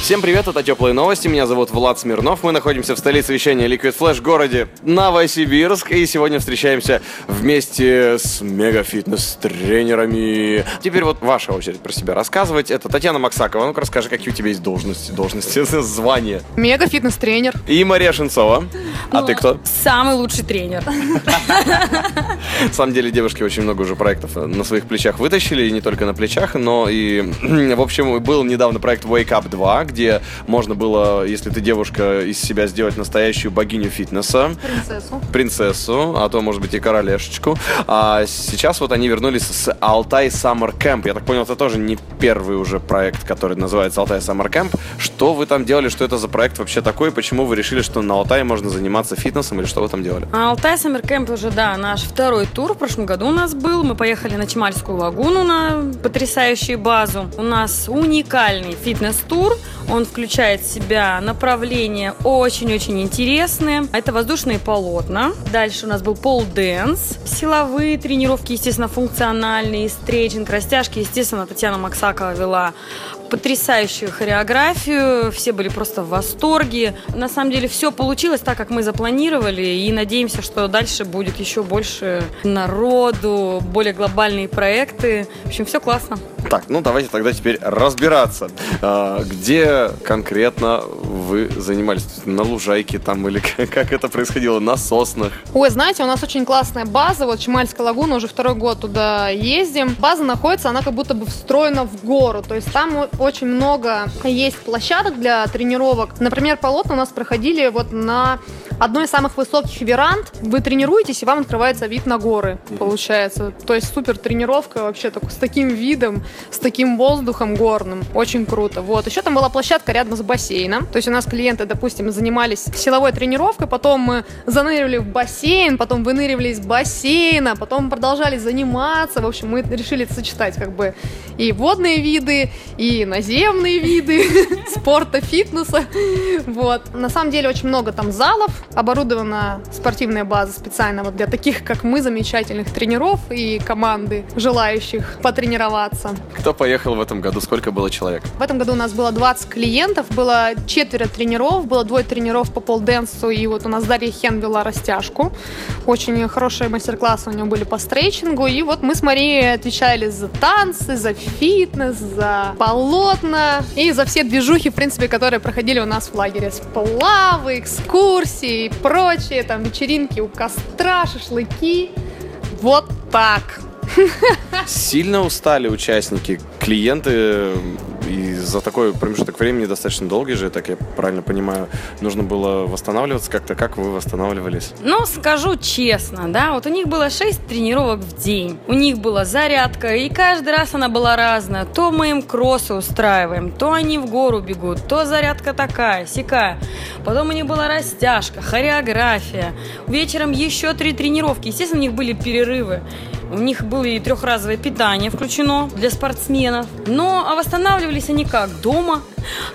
Всем привет, это Теплые новости, меня зовут Влад Смирнов, мы находимся в столице вещания Liquid Flash в городе Новосибирск и сегодня встречаемся вместе с мегафитнес-тренерами. Теперь вот ваша очередь про себя рассказывать. Это Татьяна Максакова, ну-ка расскажи, какие у тебя есть должности, должности, звания. Мега фитнес-тренер. И Мария Шинцова. А ты кто? Самый лучший тренер. На самом деле девушки очень много уже проектов на своих плечах вытащили, и не только на плечах, но и, в общем, был недавно проект Wake Up 2, где можно было, если ты девушка, из себя сделать настоящую богиню фитнеса. Принцессу. Принцессу, а то, может быть, и королешечку. А сейчас вот они вернулись с Алтай Summer Camp. Я так понял, это тоже не первый уже проект, который называется Алтай Summer Camp. Что вы там делали, что это за проект вообще такой, почему вы решили, что на Алтае можно заниматься фитнесом, или что вы там делали? А Алтай Summer Camp уже, да, наш второй тур в прошлом году у нас был. Мы поехали на Чемальскую лагуну на потрясающую базу. У нас уникальный фитнес-тур. Он включает в себя направления очень-очень интересные. Это воздушные полотна. Дальше у нас был пол-дэнс. Силовые тренировки, естественно, функциональные. Стретчинг, растяжки. Естественно, Татьяна Максакова вела потрясающую хореографию, все были просто в восторге. На самом деле все получилось так, как мы запланировали, и надеемся, что дальше будет еще больше народу, более глобальные проекты. В общем, все классно. Так, ну давайте тогда теперь разбираться. А, где конкретно вы занимались? На лужайке там или как это происходило? На соснах? Ой, знаете, у нас очень классная база, вот Чемальская лагуна, уже второй год туда ездим. База находится, она как будто бы встроена в гору, то есть там очень много есть площадок для тренировок. Например, полотна у нас проходили вот на одной из самых высоких веранд. Вы тренируетесь, и вам открывается вид на горы, получается. То есть супер тренировка вообще так, с таким видом, с таким воздухом горным. Очень круто. Вот. Еще там была площадка рядом с бассейном. То есть у нас клиенты, допустим, занимались силовой тренировкой, потом мы заныривали в бассейн, потом выныривали из бассейна, потом продолжали заниматься. В общем, мы решили сочетать как бы и водные виды, и наземные виды спорта, фитнеса. Вот. На самом деле очень много там залов, оборудована спортивная база специально вот для таких, как мы, замечательных тренеров и команды, желающих потренироваться. Кто поехал в этом году? Сколько было человек? В этом году у нас было 20 клиентов, было четверо тренеров, было двое тренеров по полденсу, и вот у нас Дарья Хен вела растяжку. Очень хорошие мастер-классы у нее были по стрейчингу, и вот мы с Марией отвечали за танцы, за фитнес, за полотна и за все движухи, в принципе, которые проходили у нас в лагере. Сплавы, экскурсии и прочее, там вечеринки у костра, шашлыки. Вот так. Сильно устали участники, клиенты, и за такой промежуток времени достаточно долгий же, так я правильно понимаю, нужно было восстанавливаться как-то. Как вы восстанавливались? Ну, скажу честно, да, вот у них было 6 тренировок в день. У них была зарядка, и каждый раз она была разная. То мы им кроссы устраиваем, то они в гору бегут, то зарядка такая, сякая. Потом у них была растяжка, хореография. Вечером еще три тренировки. Естественно, у них были перерывы. У них было и трехразовое питание включено для спортсменов. Но а восстанавливались они как? Дома.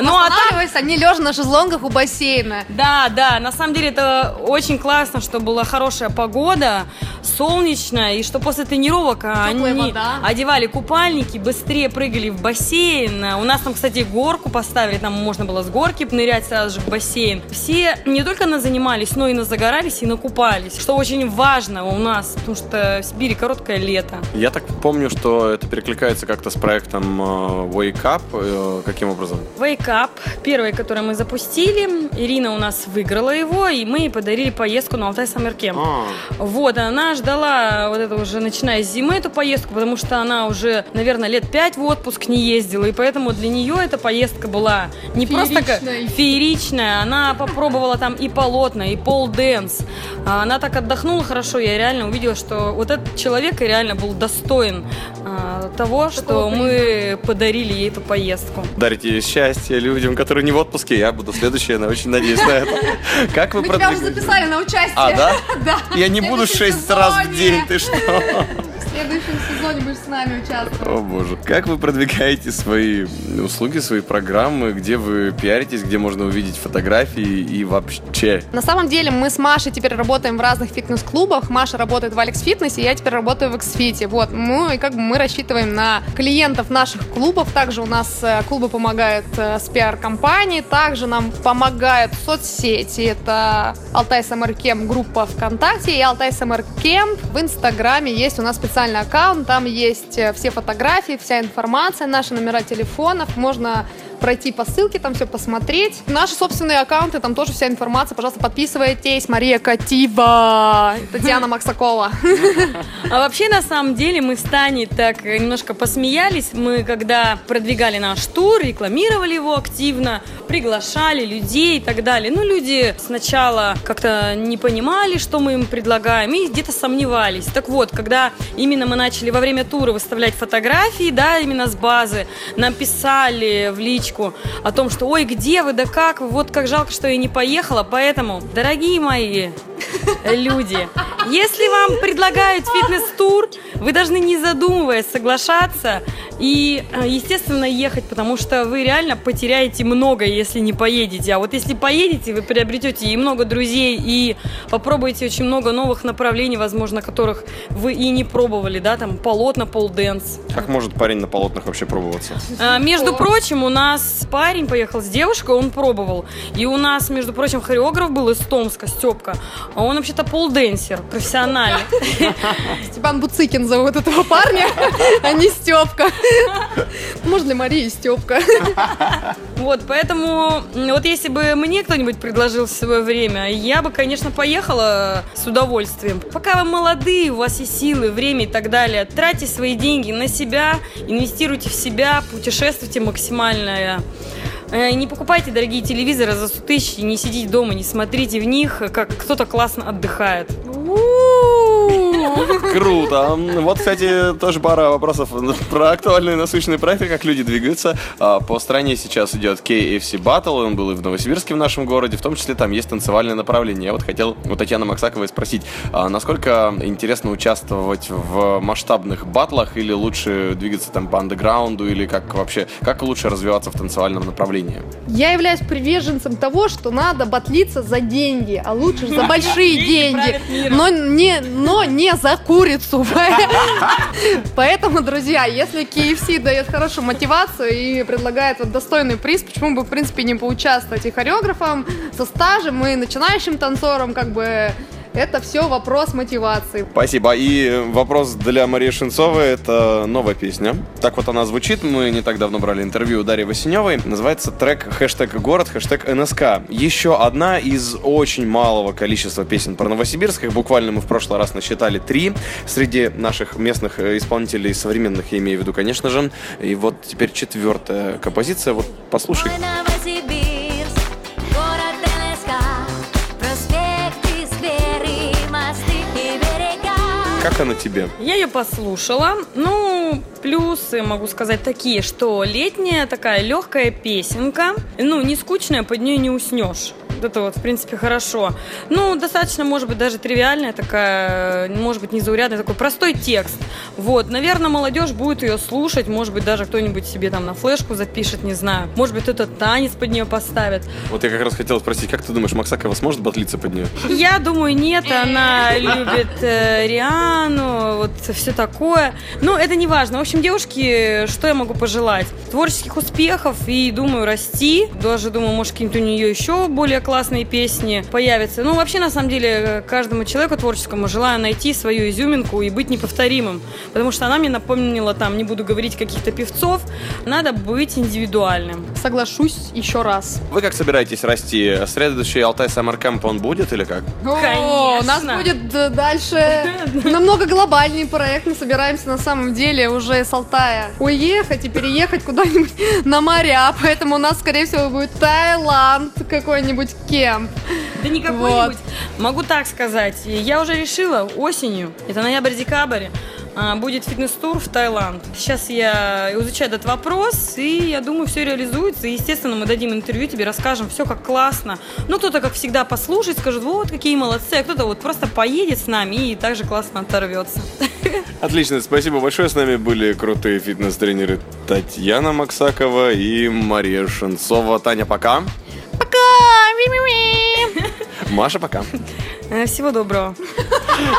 Ну, а Останавливались они лежа на шезлонгах у бассейна. Да, да, на самом деле это очень классно, что была хорошая погода, солнечная, и что после тренировок они вода. одевали купальники, быстрее прыгали в бассейн. У нас там, кстати, горку поставили, там можно было с горки нырять сразу же в бассейн. Все не только на занимались, но и на загорались, и накупались, что очень важно у нас, потому что в Сибири короткое лето. Я так помню, что это перекликается как-то с проектом э, Wake Up. Э, Каким образом? Wake Up, первый, который мы запустили. Ирина у нас выиграла его, и мы ей подарили поездку на Алтай Camp. А, Вот, она ждала вот это уже начиная с зимы эту поездку, потому что она уже, наверное, лет пять в отпуск не ездила, и поэтому для нее эта поездка была не просто как фееричная, она попробовала там и полотна, и пол-дэнс. А Она так отдохнула хорошо, я реально увидела, что вот этот человек и реально был достоин а, того, что мы подарили ей эту поездку. дарите счастье людям, которые не в отпуске. Я буду следующая, я очень надеюсь на это. Как вы Мы тебя уже записали на участие. А, да? Да. Я не буду шесть раз в день, ты что? В следующем сезоне будешь с нами участвовать. О боже. Как вы продвигаете свои услуги, свои программы? Где вы пиаритесь? Где можно увидеть фотографии и вообще? На самом деле мы с Машей теперь работаем в разных фитнес-клубах. Маша работает в Алекс Фитнесе, я теперь работаю в Xfit. Вот, мы как бы мы рассчитываем на клиентов наших клубов. Также у нас э, клубы помогают э, с пиар-компанией. Также нам помогают соцсети. Это Алтай Camp группа ВКонтакте и Алтай Camp в Инстаграме. Есть у нас специальный аккаунт, там есть э, все фотографии, вся информация, наши номера телефонов. Можно пройти по ссылке, там все посмотреть. Наши собственные аккаунты, там тоже вся информация. Пожалуйста, подписывайтесь. Мария Катива, Татьяна Максакова. А вообще, на самом деле, мы с Таней так немножко посмеялись. Мы, когда продвигали наш тур, рекламировали его активно, приглашали людей и так далее. Ну, люди сначала как-то не понимали, что мы им предлагаем, и где-то сомневались. Так вот, когда именно мы начали во время тура выставлять фотографии, да, именно с базы, нам писали в личку о том, что ой, где вы, да как вы, вот как жалко, что я не поехала. Поэтому, дорогие мои люди, если вам предлагают фитнес-тур, вы должны не задумываясь соглашаться и, э, естественно, ехать, потому что вы реально потеряете много, если не поедете. А вот если поедете, вы приобретете и много друзей, и попробуете очень много новых направлений, возможно, которых вы и не пробовали, да, там полотна, полденс. Как может парень на полотнах вообще пробоваться? А, между прочим, у нас парень поехал с девушкой, он пробовал. И у нас, между прочим, хореограф был из Томска, Степка. А он вообще-то полденсер, профессиональный. Степан Буцикин зовут этого парня, а не Степка. Может, для Марии Степка. Вот, поэтому, вот если бы мне кто-нибудь предложил в свое время, я бы, конечно, поехала с удовольствием. Пока вы молодые, у вас есть силы, время и так далее, тратьте свои деньги на себя, инвестируйте в себя, путешествуйте максимально. Э, Не покупайте дорогие телевизоры за 100 тысяч, не сидите дома, не смотрите в них, как кто-то классно отдыхает. Круто. Вот, кстати, тоже пара вопросов про актуальные насущные проекты, как люди двигаются. А, По стране сейчас идет KFC Battle, он был и в Новосибирске в нашем городе, в том числе там есть танцевальное направление. Я вот хотел у Татьяны Максаковой спросить, а насколько интересно участвовать в масштабных батлах или лучше двигаться там по андеграунду или как вообще, как лучше развиваться в танцевальном направлении? Я являюсь приверженцем того, что надо батлиться за деньги, а лучше за большие деньги. Но не, но не за курицу. Поэтому, друзья, если KFC дает хорошую мотивацию и предлагает вот достойный приз, почему бы, в принципе, не поучаствовать и хореографом со стажем, и начинающим танцором, как бы это все вопрос мотивации. Спасибо. И вопрос для Марии Шинцовой. Это новая песня. Так вот она звучит. Мы не так давно брали интервью у Дарьи Васеневой. Называется трек хэштег город, хэштег НСК. Еще одна из очень малого количества песен про Новосибирск. Их буквально мы в прошлый раз насчитали три. Среди наших местных э, исполнителей современных, я имею в виду, конечно же. И вот теперь четвертая композиция. Вот послушай. Как она тебе? Я ее послушала. Ну, плюсы могу сказать такие, что летняя такая легкая песенка. Ну, не скучная, под нее не уснешь. Это вот, в принципе, хорошо. Ну, достаточно, может быть, даже тривиальная такая, может быть, незаурядный такой простой текст. Вот, наверное, молодежь будет ее слушать, может быть, даже кто-нибудь себе там на флешку запишет, не знаю. Может быть, кто-то танец под нее поставит. Вот я как раз хотел спросить, как ты думаешь, Максакова сможет батлиться под нее? Я думаю, нет, она любит э, Риану, вот все такое. Но это не важно. В общем, девушки, что я могу пожелать? Творческих успехов и, думаю, расти. Даже, думаю, может, какие-нибудь у нее еще более классные песни появятся. Ну, вообще, на самом деле, каждому человеку творческому желаю найти свою изюминку и быть неповторимым. Потому что она мне напомнила, там, не буду говорить каких-то певцов, надо быть индивидуальным. Соглашусь еще раз. Вы как собираетесь расти? Следующий Алтай Summer Camp он будет или как? О, у нас будет э, дальше намного глобальный проект. Мы собираемся на самом деле уже с Алтая уехать и переехать куда-нибудь на моря. Поэтому у нас, скорее всего, будет Таиланд какой-нибудь кемп. Да не какой-нибудь. Могу так сказать. Я уже решила осенью, это ноябрь-декабрь, будет фитнес-тур в Таиланд. Сейчас я изучаю этот вопрос, и я думаю, все реализуется. И, естественно, мы дадим интервью, тебе расскажем все как классно. Ну, кто-то, как всегда, послушает, скажет, вот, какие молодцы, а кто-то вот просто поедет с нами и также классно оторвется. Отлично, спасибо большое. С нами были крутые фитнес-тренеры Татьяна Максакова и Мария Шенцова. Таня, пока. Пока! Маша, пока. Э, Всего доброго.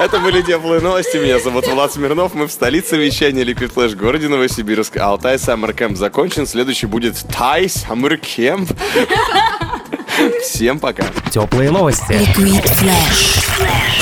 Это были теплые новости. Меня зовут Влад Смирнов. Мы в столице вещания Liquid Flash в городе Новосибирск. Алтай Summer Camp закончен. Следующий будет Тай Summer Camp. Всем пока. Теплые новости. Liquid Flash.